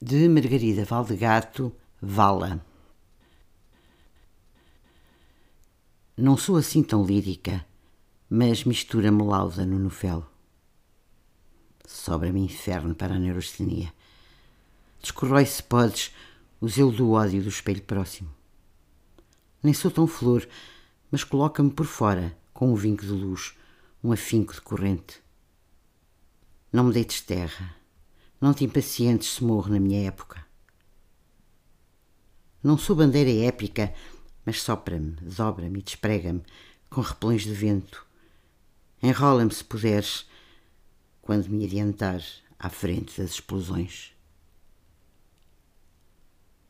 de Margarida Valdegato Vala. Não sou assim tão lírica, mas mistura-me lauda no novel. Sobra-me inferno para a neurostenia. Descorrói, se podes, o zelo do ódio do espelho próximo. Nem sou tão flor, mas coloca-me por fora, com um vinco de luz, um afinco de corrente. Não me deites terra, não te impacientes se morro na minha época. Não sou bandeira épica, mas sopra-me, dobra-me e desprega-me com repelões de vento. Enrola-me se puderes, quando me adiantar à frente das explosões.